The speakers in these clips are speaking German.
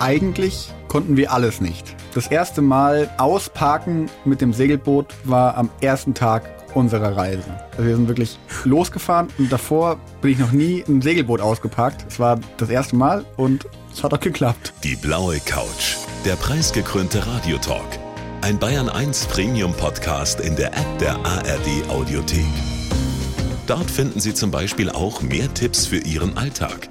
Eigentlich konnten wir alles nicht. Das erste Mal ausparken mit dem Segelboot war am ersten Tag unserer Reise. Also wir sind wirklich losgefahren und davor bin ich noch nie ein Segelboot ausgeparkt. Es war das erste Mal und es hat auch geklappt. Die blaue Couch, der preisgekrönte Radiotalk. Ein Bayern 1 Premium Podcast in der App der ARD Audiothek. Dort finden Sie zum Beispiel auch mehr Tipps für Ihren Alltag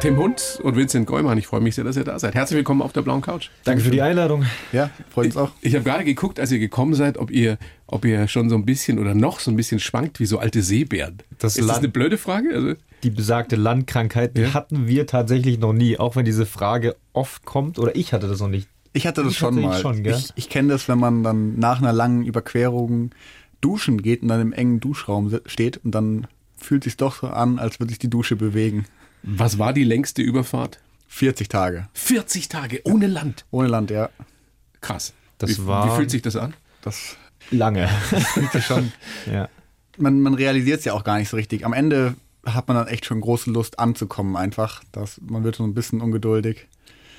Tim Hund und Vincent Gäumann, ich freue mich sehr, dass ihr da seid. Herzlich willkommen auf der blauen Couch. Danke für die Einladung. Ja, freut uns auch. Ich, ich habe gerade geguckt, als ihr gekommen seid, ob ihr, ob ihr schon so ein bisschen oder noch so ein bisschen schwankt wie so alte Seebären. Das ist das Land- eine blöde Frage? Also, Die besagte Landkrankheit, die Ja. hatten wir tatsächlich noch nie, auch wenn diese Frage oft kommt. Oder ich hatte das noch nicht. Ich hatte das Ich schon tatsächlich mal. schon, gell? ich ich kenne das, wenn man dann nach einer langen Überquerung duschen geht und dann im engen Duschraum steht und dann fühlt sich doch so an, als würde sich die Dusche bewegen. Was war die längste Überfahrt? 40 Tage. 40 Tage ohne Land. Ohne Land, ja. Krass. Das wie, war- wie fühlt sich das an? Das Lange. fühlt sich schon. ja. man, man realisiert es ja auch gar nicht so richtig. Am Ende hat man dann echt schon große Lust anzukommen einfach. Das, man wird so ein bisschen ungeduldig.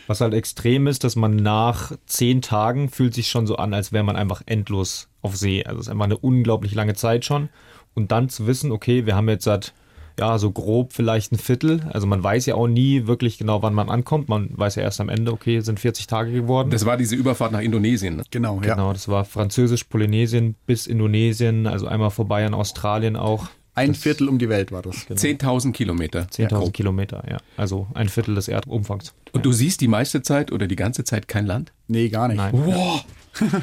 Was halt extrem ist, dass man nach zehn Tagen fühlt sich schon so an, als wäre man einfach endlos auf See. Also es ist einfach eine unglaublich lange Zeit schon. Und dann zu wissen, okay, wir haben jetzt seit, ja, so grob vielleicht ein Viertel. Also man weiß ja auch nie wirklich genau, wann man ankommt. Man weiß ja erst am Ende, okay, sind 40 Tage geworden. Das war diese Überfahrt nach Indonesien. Ne? Genau, ja. Genau, das war Französisch-Polynesien bis Indonesien, also einmal vorbei an Australien auch. Ein Das- Viertel um die Welt war das. 10.000 Kilometer. 10.000 grob. Kilometer, ja. Also ein Viertel des Erdumfangs. Und du siehst die meiste Zeit oder die ganze Zeit kein Land? Nee, gar nicht. Nein. Wow.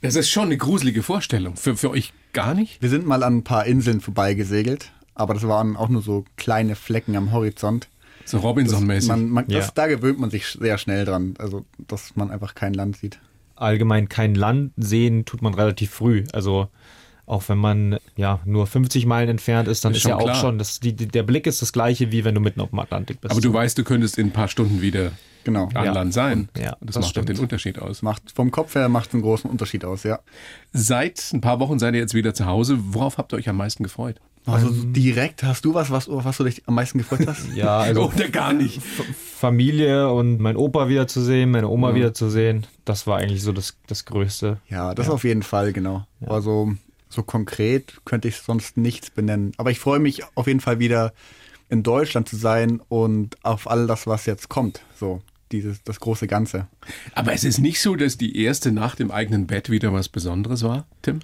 Das ist schon eine gruselige Vorstellung. Für, für euch gar nicht? Wir sind mal an ein paar Inseln vorbeigesegelt, aber das waren auch nur so kleine Flecken am Horizont. So Robinson-mäßig. Man, man, Ja. das, da gewöhnt man sich sehr schnell dran, also dass man einfach kein Land sieht. Allgemein kein Land sehen tut man relativ früh. Also auch wenn man ja nur 50 Meilen entfernt ist, dann Ist ist, ja auch klar. schon, das, die, der Blick ist das gleiche, wie wenn du mitten auf dem Atlantik bist. Aber du weißt, du könntest in ein paar Stunden wieder Genau. an Ja. Land sein. Ja, das, das macht doch den Unterschied aus. Macht, vom Kopf her macht es einen großen Unterschied aus, ja. Seit ein paar Wochen seid ihr jetzt wieder zu Hause. Worauf habt ihr euch am meisten gefreut? Also direkt hast du was, was, was du dich am meisten gefreut hast? ja, also Oder gar nicht. Familie und mein Opa wiederzusehen, meine Oma wiederzusehen, das war eigentlich so das, das Größte. Ja, das auf jeden Fall, genau. Aber so, so konkret könnte ich sonst nichts benennen. Aber ich freue mich auf jeden Fall wieder in Deutschland zu sein und auf all das, was jetzt kommt. So, dieses, das große Ganze. Aber es ist nicht so, dass die erste Nacht im eigenen Bett wieder was Besonderes war, Tim?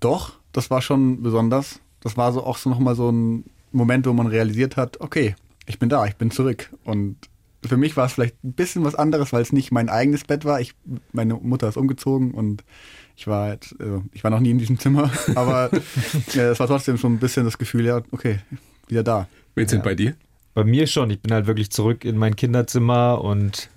Doch, das war schon besonders. Das war so auch so nochmal so ein Moment, wo man realisiert hat, okay, ich bin da, ich bin zurück. Und für mich war es vielleicht ein bisschen was anderes, weil es nicht mein eigenes Bett war. Ich, meine Mutter ist umgezogen und ich war jetzt, also ich war noch nie in diesem Zimmer, aber äh, es war trotzdem schon ein bisschen das Gefühl, ja, okay, wieder da. Vincent, bei dir? Bei mir schon. Ich bin halt wirklich zurück in mein Kinderzimmer und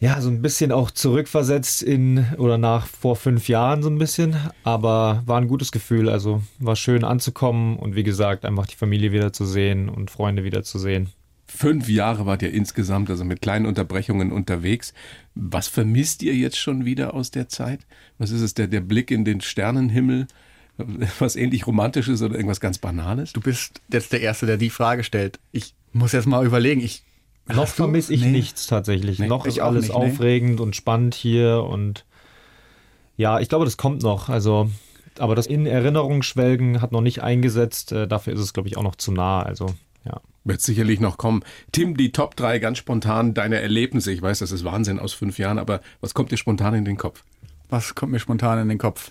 ja, so ein bisschen auch zurückversetzt in oder nach vor fünf Jahren so ein bisschen. Aber war ein gutes Gefühl. Also war schön anzukommen und wie gesagt, einfach die Familie wiederzusehen und Freunde wiederzusehen. Fünf Jahre wart ihr insgesamt, also mit kleinen Unterbrechungen unterwegs. Was vermisst ihr jetzt schon wieder aus der Zeit? Was ist es, der, der Blick in den Sternenhimmel? Was ähnlich Romantisches oder irgendwas ganz Banales? Du bist jetzt der Erste, der die Frage stellt. Ich muss jetzt mal überlegen. Ich, Noch vermisse ich Nee. nichts tatsächlich. Nee, Noch ist alles nicht, nee. aufregend und spannend hier und ja, ich glaube, das kommt noch. Also, aber das in Erinnerung schwelgen hat noch nicht eingesetzt. Äh, dafür ist es, glaube ich, auch noch zu nah. Also, ja. Wird sicherlich noch kommen. Tim, die Top 3 ganz spontan deine Erlebnisse. Ich weiß, das ist Wahnsinn aus fünf Jahren, aber was kommt dir spontan in den Kopf? Was kommt mir spontan in den Kopf?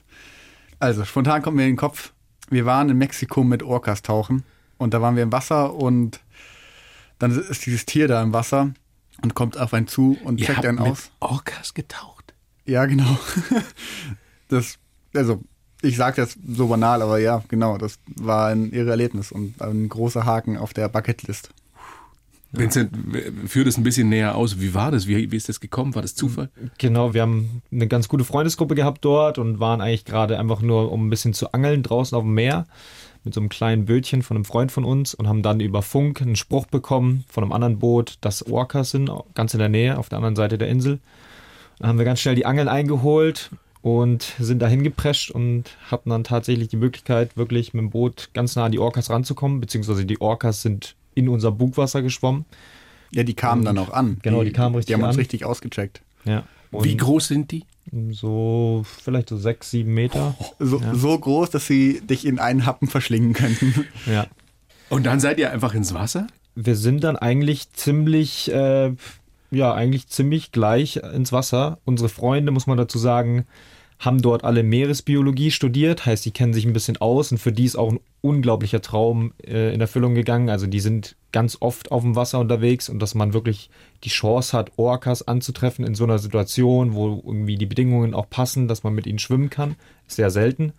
Also, spontan kommt mir in den Kopf, wir waren in Mexiko mit Orcas tauchen und da waren wir im Wasser und dann ist dieses Tier da im Wasser und kommt auf einen zu und Ihr checkt habt einen mit aus. Orcas getaucht. Ja, genau. Das, also, ich sage das so banal, aber ja, genau, das war ein irre Erlebnis und ein großer Haken auf der Bucketlist. Vincent, führ das ein bisschen näher aus. Wie war das? Wie, wie ist das gekommen? War das Zufall? Genau, wir haben eine ganz gute Freundesgruppe gehabt dort und waren eigentlich gerade einfach nur, um ein bisschen zu angeln draußen auf dem Meer mit so einem kleinen Bötchen von einem Freund von uns und haben dann über Funk einen Spruch bekommen von einem anderen Boot, dass Orcas sind, ganz in der Nähe, auf der anderen Seite der Insel. Dann haben wir ganz schnell die Angeln eingeholt und sind dahin geprescht und hatten dann tatsächlich die Möglichkeit, wirklich mit dem Boot ganz nah an die Orcas ranzukommen, beziehungsweise die Orcas sind in unser Bugwasser geschwommen. Ja, die kamen dann auch an. Genau, die kamen richtig Die haben uns an. richtig ausgecheckt. Ja. Wie Und groß sind die? So, vielleicht so sechs, sieben Meter. So, so groß, dass sie dich in einen Happen verschlingen könnten. Ja. Und dann seid ihr einfach ins Wasser? Wir sind dann eigentlich ziemlich, äh, ja, eigentlich ziemlich gleich ins Wasser. Unsere Freunde, muss man dazu sagen, haben dort alle Meeresbiologie studiert, heißt, die kennen sich ein bisschen aus und für die ist auch ein unglaublicher Traum äh, in Erfüllung gegangen. Also die sind ganz oft auf dem Wasser unterwegs und dass man wirklich die Chance hat, Orcas anzutreffen in so einer Situation, wo irgendwie die Bedingungen auch passen, dass man mit ihnen schwimmen kann, ist sehr selten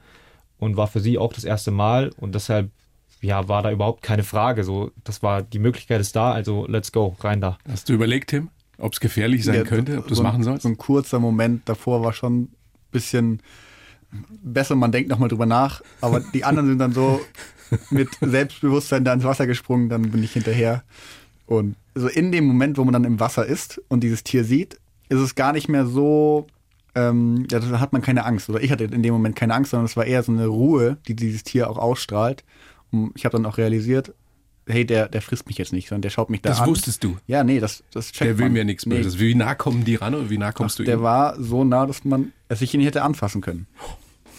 und war für sie auch das erste Mal und deshalb ja, war da überhaupt keine Frage. So, das war die Möglichkeit ist da, also let's go, rein da. Hast du überlegt, Tim, ob es gefährlich sein Ja, könnte, ob du es so machen sollst? So ein kurzer Moment davor war schon bisschen besser, man denkt nochmal drüber nach, aber die anderen sind dann so mit Selbstbewusstsein da ins Wasser gesprungen, dann bin ich hinterher. Und so in dem Moment, wo man dann im Wasser ist und dieses Tier sieht, ist es gar nicht mehr so, ähm, ja, da hat man keine Angst. Oder ich hatte in dem Moment keine Angst, sondern es war eher so eine Ruhe, die dieses Tier auch ausstrahlt. Und ich habe dann auch realisiert, hey, der, der frisst mich jetzt nicht, sondern der schaut mich da Das an. wusstest du. Ja, nee, das, das checkt Der will man. mir nichts Nee, Böses. Wie nah kommen die ran oder wie nah kommst du der ihm? war so nah, dass man es sich ihn hätte anfassen können.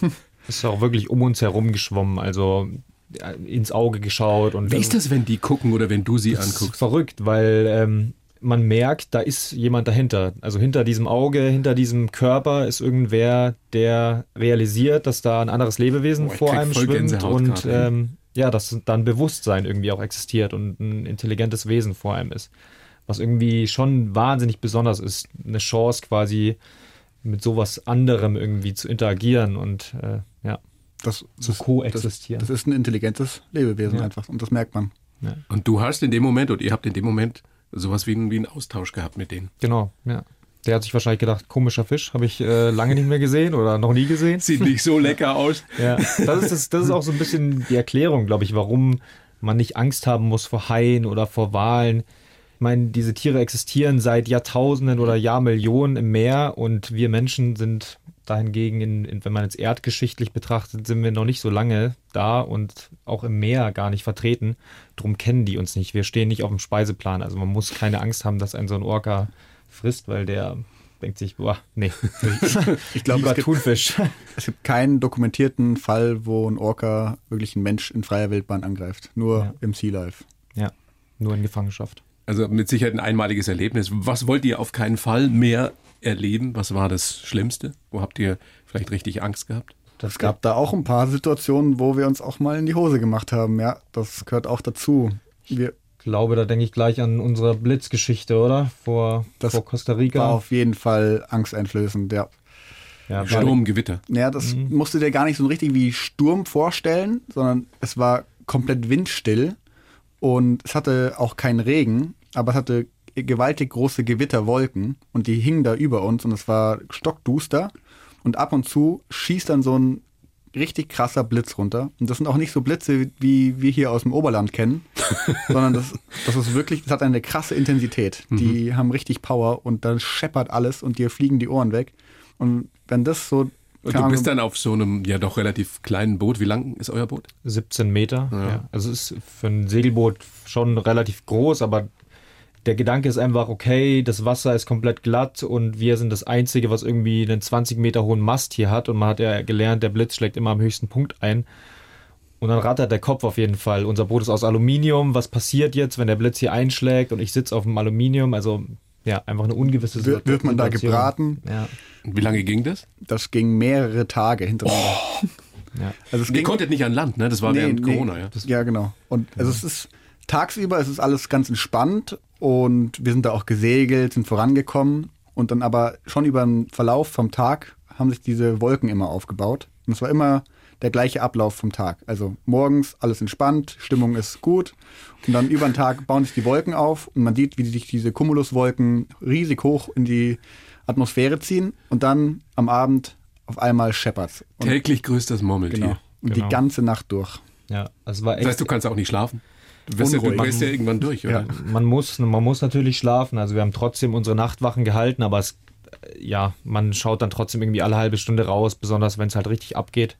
Ist auch wirklich um uns herum geschwommen, also ja, ins Auge geschaut und Wie ist das, wenn die gucken oder wenn du sie Das ist anguckst? verrückt, weil ähm, man merkt, da ist jemand dahinter. Also hinter diesem Auge, hinter diesem Körper ist irgendwer, der realisiert, dass da ein anderes Lebewesen Boah, vor einem schwimmt Gänsehaut und ähm, ja, dass dann Bewusstsein irgendwie auch existiert und ein intelligentes Wesen vor einem ist. Was irgendwie schon wahnsinnig besonders ist, eine Chance quasi mit sowas anderem irgendwie zu interagieren und äh, ja, Das, zu das, koexistieren. das ist ein intelligentes Lebewesen Ja. einfach und das merkt man. Und du hast in dem Moment und ihr habt in dem Moment sowas wie, wie einen Austausch gehabt mit denen. Genau, ja. Der hat sich wahrscheinlich gedacht, komischer Fisch, habe ich äh, lange nicht mehr gesehen oder noch nie gesehen. Sieht nicht so lecker aus. Ja, das ist, das, das ist auch so ein bisschen die Erklärung, glaube ich, warum man nicht Angst haben muss vor Haien oder vor Walen. Ich meine, diese Tiere existieren seit Jahrtausenden oder Jahrmillionen im Meer und wir Menschen sind dahingegen, in, in, wenn man jetzt erdgeschichtlich betrachtet, sind wir noch nicht so lange da und auch im Meer gar nicht vertreten. Drum kennen die uns nicht. Wir stehen nicht auf dem Speiseplan. Also man muss keine Angst haben, dass ein so ein Orca frisst, weil der denkt sich, boah, nee, Ich glaube, es gibt, Thunfisch. es gibt keinen dokumentierten Fall, wo ein Orca wirklich einen Mensch in freier Wildbahn angreift. Nur Ja. im Sea Life. Ja, nur in Gefangenschaft. Also mit Sicherheit ein einmaliges Erlebnis. Was wollt ihr auf keinen Fall mehr erleben? Was war das Schlimmste? Wo habt ihr vielleicht richtig Angst gehabt? Es gab da auch ein paar Situationen, wo wir uns auch mal in die Hose gemacht haben. Ja, das gehört auch dazu. Wir, glaube, da denke ich gleich an unsere Blitzgeschichte, oder? Vor, Das vor Costa Rica. war auf jeden Fall angsteinflößend, ja. ja, war- Sturm, Gewitter. Naja, das Mhm. musst du dir gar nicht so richtig wie Sturm vorstellen, sondern es war komplett windstill und es hatte auch keinen Regen, aber es hatte gewaltig große Gewitterwolken und die hingen da über uns und es war stockduster und ab und zu schießt dann so ein richtig krasser Blitz runter. Und das sind auch nicht so Blitze, wie wir hier aus dem Oberland kennen, sondern das, das ist wirklich, das hat eine krasse Intensität. Die haben richtig Power und dann scheppert alles und dir fliegen die Ohren weg. Und wenn das so. Und du bist dann auf so einem ja doch relativ kleinen Boot. Wie lang ist euer Boot? 17 Meter. Ja. Ja. Also es ist für ein Segelboot schon relativ groß, aber der Gedanke ist einfach, okay, das Wasser ist komplett glatt und wir sind das Einzige, was irgendwie einen 20 Meter hohen Mast hier hat. Und man hat ja gelernt, der Blitz schlägt immer am höchsten Punkt ein. Und dann rattert der Kopf auf jeden Fall. Unser Boot ist aus Aluminium. Was passiert jetzt, wenn der Blitz hier einschlägt und ich sitze auf dem Aluminium? Also ja, einfach eine ungewisse Situation. wird man da gebraten? Ja, Und wie lange ging das? Das ging mehrere Tage hintereinander. ja. Also es Ihr ging, konntet nicht an Land, ne? Das war Nee, während nee. Corona, ja. ja, genau. Und also es ist tagsüber, es ist alles ganz entspannt und wir sind da auch gesegelt, sind vorangekommen und dann aber schon über den Verlauf vom Tag haben sich diese Wolken immer aufgebaut. Und es war immer der gleiche Ablauf vom Tag. Also morgens alles entspannt, Stimmung ist gut und dann über den Tag bauen sich die Wolken auf und man sieht, wie sich diese Cumuluswolken riesig hoch in die Atmosphäre ziehen und dann am Abend auf einmal scheppert's. Und, Täglich grüßt das Murmeltier. genau. Und Genau. die ganze Nacht durch. ja, also es war echt. Das heißt, du kannst auch nicht schlafen. Du wirst ja, du Unruhig. drehst ja irgendwann durch, oder? Ja. man muss, man muss natürlich schlafen. Also wir haben trotzdem unsere Nachtwachen gehalten, aber es, äh, ja, man schaut dann trotzdem irgendwie alle halbe Stunde raus, besonders wenn es halt richtig abgeht.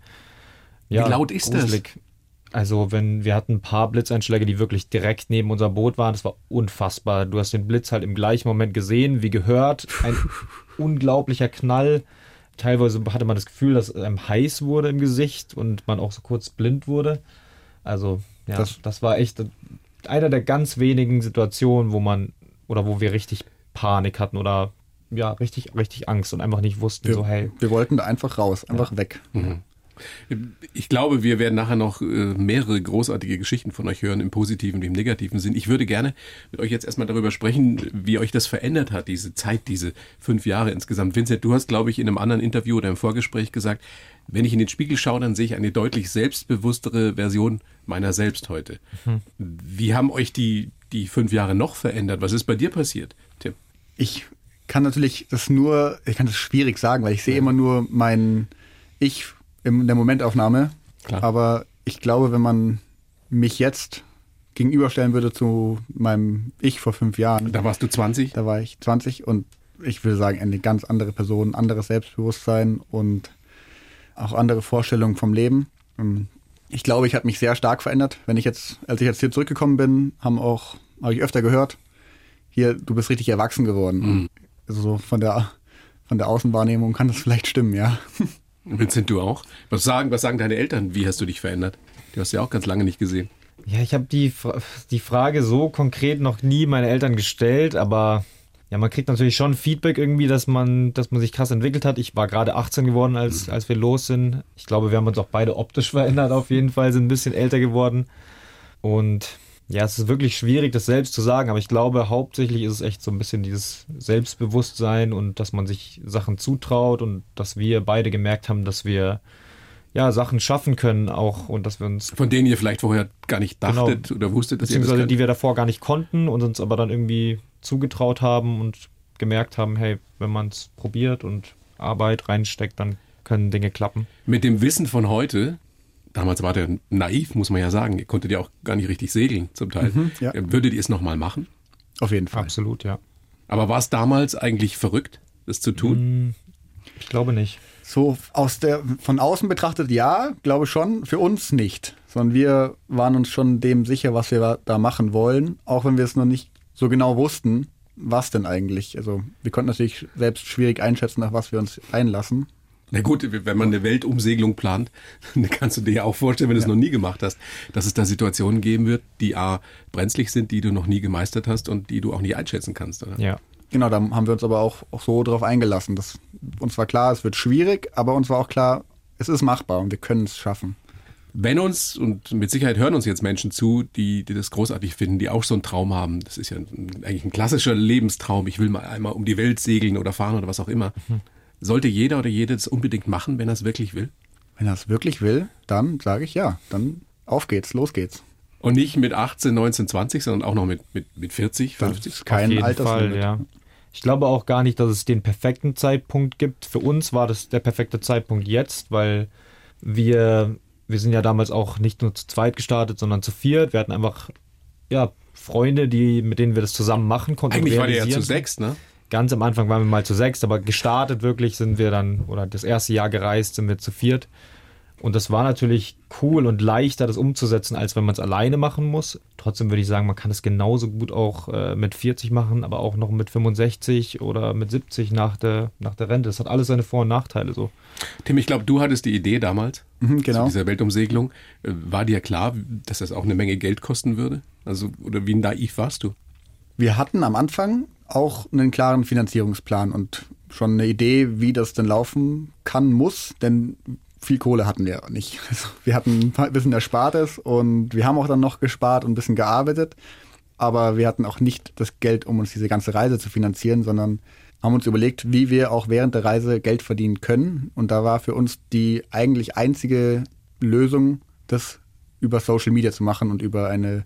Ja, Wie laut ist gruselig. das? Also, wenn wir hatten ein paar Blitzeinschläge, die wirklich direkt neben unserem Boot waren, das war unfassbar. Du hast den Blitz halt im gleichen Moment gesehen, wie gehört. Ein unglaublicher Knall. Teilweise hatte man das Gefühl, dass einem heiß wurde im Gesicht und man auch so kurz blind wurde. Also, ja, das, das war echt einer der ganz wenigen Situationen, wo man oder wo wir richtig Panik hatten oder ja, richtig, richtig Angst und einfach nicht wussten, wir, so, hey. Wir wollten da einfach raus, einfach ja. weg. Mhm. Ich glaube, wir werden nachher noch äh, mehrere großartige Geschichten von euch hören, im positiven wie im negativen Sinn. Ich würde gerne mit euch jetzt erstmal darüber sprechen, wie euch das verändert hat, diese Zeit, diese fünf Jahre insgesamt. Vincent, du hast, glaube ich, in einem anderen Interview oder im Vorgespräch gesagt, wenn ich in den Spiegel schaue, dann sehe ich eine deutlich selbstbewusstere Version meiner selbst heute. Mhm. Wie haben euch die, die fünf Jahre noch verändert? Was ist bei dir passiert, Tim? Ich kann natürlich das nur, ich kann das schwierig sagen, weil ich sehe ja. immer nur mein Ich in der Momentaufnahme. Klar. Aber ich glaube, wenn man mich jetzt gegenüberstellen würde zu meinem Ich vor fünf Jahren. Da warst du 20? Da war ich 20 und ich würde sagen, eine ganz andere Person, anderes Selbstbewusstsein und auch andere Vorstellungen vom Leben. Ähm, ich glaube, ich habe mich sehr stark verändert. Wenn ich jetzt, als ich jetzt hier zurückgekommen bin, haben auch, habe ich öfter gehört, hier, du bist richtig erwachsen geworden. Mhm. Also so von der, von der Außenwahrnehmung kann das vielleicht stimmen, ja. Vincent, du auch? Was sagen, was sagen deine Eltern? Wie hast du dich verändert? Du hast ja auch ganz lange nicht gesehen. Ja, ich habe die, die Frage so konkret noch nie meine Eltern gestellt, aber ja, man kriegt natürlich schon Feedback irgendwie, dass man, dass man sich krass entwickelt hat. Ich war gerade 18 geworden, als, als wir los sind. Ich glaube, wir haben uns auch beide optisch verändert auf jeden Fall, sind ein bisschen älter geworden. Und ja, es ist wirklich schwierig, das selbst zu sagen, aber ich glaube, hauptsächlich ist es echt so ein bisschen dieses Selbstbewusstsein und dass man sich Sachen zutraut und dass wir beide gemerkt haben, dass wir ja, Sachen schaffen können auch und dass wir uns. Von denen ihr vielleicht vorher gar nicht genau. dachtet genau, oder wusstet, dass beziehungsweise ihr das die wir davor gar nicht konnten und uns aber dann irgendwie zugetraut haben und gemerkt haben, hey, wenn man es probiert und Arbeit reinsteckt, dann können Dinge klappen. Mit dem Wissen von heute damals war der naiv, muss man ja sagen. Ihr konntet ja auch gar nicht richtig segeln zum Teil. Mhm, ja. Würdet ihr es nochmal machen? Auf jeden Fall. Absolut, ja. Aber war es damals eigentlich verrückt, das zu tun? Mm, ich glaube nicht. So aus der von außen betrachtet ja, glaube schon. Für uns nicht, sondern wir waren uns schon dem sicher, was wir da machen wollen, auch wenn wir es noch nicht so genau wussten, was denn eigentlich. Also wir konnten natürlich selbst schwierig einschätzen, nach was wir uns einlassen. Na gut, wenn man eine Weltumsegelung plant, dann kannst du dir ja auch vorstellen, wenn du es noch nie gemacht hast, dass es da Situationen geben wird, die A, brenzlig sind, die du noch nie gemeistert hast und die du auch nie einschätzen kannst, oder? Ja. Genau, da haben wir uns aber auch, auch so darauf eingelassen. Dass uns war klar, es wird schwierig, aber uns war auch klar, es ist machbar und wir können es schaffen. Wenn uns, und mit Sicherheit hören uns jetzt Menschen zu, die, die das großartig finden, die auch so einen Traum haben, das ist ja ein, eigentlich ein klassischer Lebenstraum, ich will mal einmal um die Welt segeln oder fahren oder was auch immer. Mhm sollte jeder oder jede das unbedingt machen, wenn er es wirklich will? Wenn er es wirklich will, dann sage ich ja. Dann auf geht's, los geht's. Und nicht mit 18, 19, 20, sondern auch noch mit, mit, mit 40, 50? Das ist kein Alterslimit. Fall, ja. Ich glaube auch gar nicht, dass es den perfekten Zeitpunkt gibt. Für uns war das der perfekte Zeitpunkt jetzt, weil wir, wir sind ja damals auch nicht nur zu zweit gestartet, sondern zu viert. Wir hatten einfach, ja, Freunde, die, mit denen wir das zusammen machen konnten. Eigentlich war der ja zu sechs, ne? Ganz am Anfang waren wir mal zu sechs, aber gestartet wirklich sind wir dann, oder das erste Jahr gereist sind wir zu viert. Und das war natürlich cool und leichter, das umzusetzen, als wenn man es alleine machen muss. Trotzdem würde ich sagen, man kann es genauso gut auch äh, mit 40 machen, aber auch noch mit 65 oder mit 70 nach der, nach der Rente. Das hat alles seine Vor- und Nachteile so. Tim, ich glaube, du hattest die Idee damals mhm, genau. zu dieser Weltumsegelung. Äh, war dir klar, dass das auch eine Menge Geld kosten würde? Also, oder wie naiv warst du? Wir hatten am Anfang auch einen klaren Finanzierungsplan und schon eine Idee, wie das denn laufen kann, muss, denn viel Kohle hatten wir nicht. Also wir hatten ein bisschen Erspartes und wir haben auch dann noch gespart und ein bisschen gearbeitet, aber wir hatten auch nicht das Geld, um uns diese ganze Reise zu finanzieren, sondern haben uns überlegt, wie wir auch während der Reise Geld verdienen können. Und da war für uns die eigentlich einzige Lösung, das über Social Media zu machen und über eine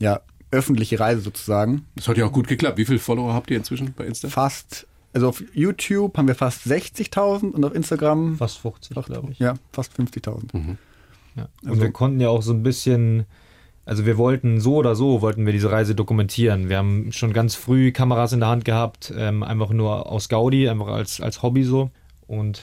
ja, öffentliche Reise sozusagen. Das hat ja auch gut geklappt. Wie viele Follower habt ihr inzwischen bei Insta? Fast. Also auf YouTube haben wir fast 60.000 und auf Instagram fast 50, glaube ich. Ja, fast 50.000. Mhm. Ja. Und also, wir konnten ja auch so ein bisschen Also wir wollten so oder so, wollten wir diese Reise dokumentieren. Wir haben schon ganz früh Kameras in der Hand gehabt, ähm, einfach nur aus Gaudi, einfach als, als Hobby so. Und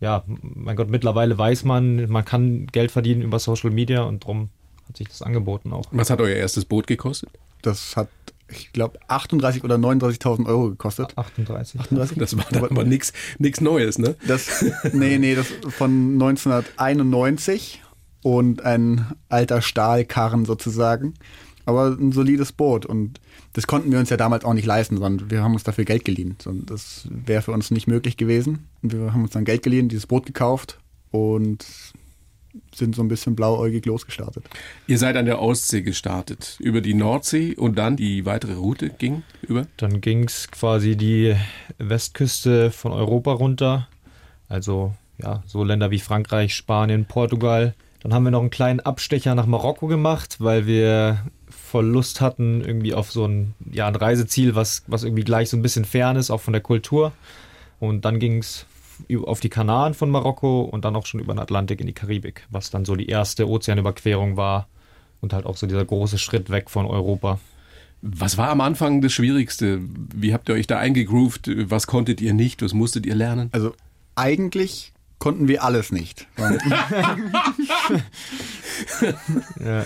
ja, mein Gott, mittlerweile weiß man, man kann Geld verdienen über Social Media und darum hat sich das angeboten auch. Was hat euer erstes Boot gekostet? Das hat, ich glaube, 38 oder 39.000 Euro gekostet. 38. 38? Das war dann aber nichts Neues, ne? Das, nee, nee, das von 1991 und ein alter Stahlkarren sozusagen. Aber ein solides Boot und das konnten wir uns ja damals auch nicht leisten, sondern wir haben uns dafür Geld geliehen. Und das wäre für uns nicht möglich gewesen. Und wir haben uns dann Geld geliehen, dieses Boot gekauft und sind so ein bisschen blauäugig losgestartet. Ihr seid an der Ostsee gestartet, über die Nordsee und dann die weitere Route ging über? Dann ging es quasi die Westküste von Europa runter. Also ja, so Länder wie Frankreich, Spanien, Portugal. Dann haben wir noch einen kleinen Abstecher nach Marokko gemacht, weil wir voll Lust hatten, irgendwie auf so ein, ja, ein Reiseziel, was, was irgendwie gleich so ein bisschen fern ist, auch von der Kultur. Und dann ging es auf die Kanaren von Marokko und dann auch schon über den Atlantik in die Karibik, was dann so die erste Ozeanüberquerung war und halt auch so dieser große Schritt weg von Europa. Was war am Anfang das Schwierigste? Wie habt ihr euch da eingegroovt? Was konntet ihr nicht? Was musstet ihr lernen? Also eigentlich konnten wir alles nicht. ja.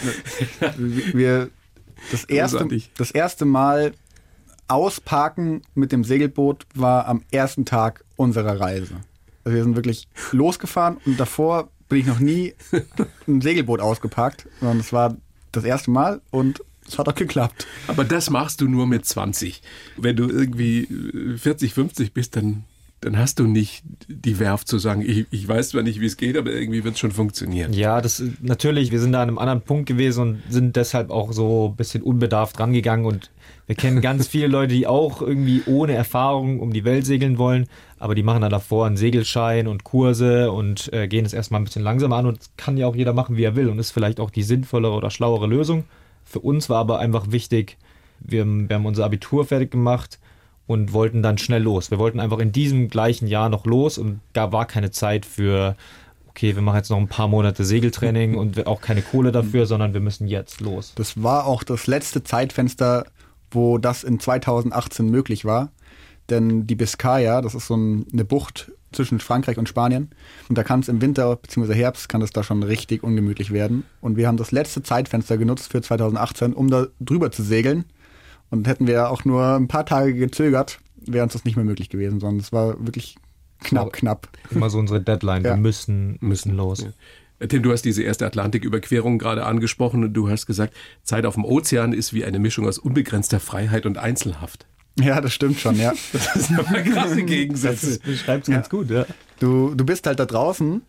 Wir das erste, das erste Mal ausparken mit dem Segelboot war am ersten Tag unserer Reise. Also wir sind wirklich losgefahren und davor bin ich noch nie ein Segelboot ausgeparkt, sondern es war das erste Mal und es hat auch geklappt. Aber das machst du nur mit 20. Wenn du irgendwie 40, 50 bist, dann dann hast du nicht die Werf zu sagen, ich, ich weiß zwar nicht, wie es geht, aber irgendwie wird es schon funktionieren. Ja, das natürlich, wir sind da an einem anderen Punkt gewesen und sind deshalb auch so ein bisschen unbedarft rangegangen und wir kennen ganz viele Leute, die auch irgendwie ohne Erfahrung um die Welt segeln wollen, aber die machen dann davor einen Segelschein und Kurse und äh, gehen es erstmal ein bisschen langsamer an und kann ja auch jeder machen, wie er will und ist vielleicht auch die sinnvollere oder schlauere Lösung. Für uns war aber einfach wichtig, wir, wir haben unser Abitur fertig gemacht, und wollten dann schnell los. Wir wollten einfach in diesem gleichen Jahr noch los und da war keine Zeit für, okay, wir machen jetzt noch ein paar Monate Segeltraining und auch keine Kohle dafür, sondern wir müssen jetzt los. Das war auch das letzte Zeitfenster, wo das in 2018 möglich war. Denn die Biscaya, das ist so eine Bucht zwischen Frankreich und Spanien. Und da kann es im Winter bzw. Herbst kann es da schon richtig ungemütlich werden. Und wir haben das letzte Zeitfenster genutzt für 2018, um da drüber zu segeln und hätten wir auch nur ein paar Tage gezögert, wäre uns das nicht mehr möglich gewesen, sondern es war wirklich knapp, knapp. Immer so unsere Deadline. Ja. Wir müssen, müssen los. Ja. Tim, du hast diese erste Atlantiküberquerung gerade angesprochen und du hast gesagt, Zeit auf dem Ozean ist wie eine Mischung aus unbegrenzter Freiheit und Einzelhaft. Ja, das stimmt schon, ja. Das ist aber krasse Gegensätze. Das beschreibt es ja. ganz gut, ja. Du, du bist halt da draußen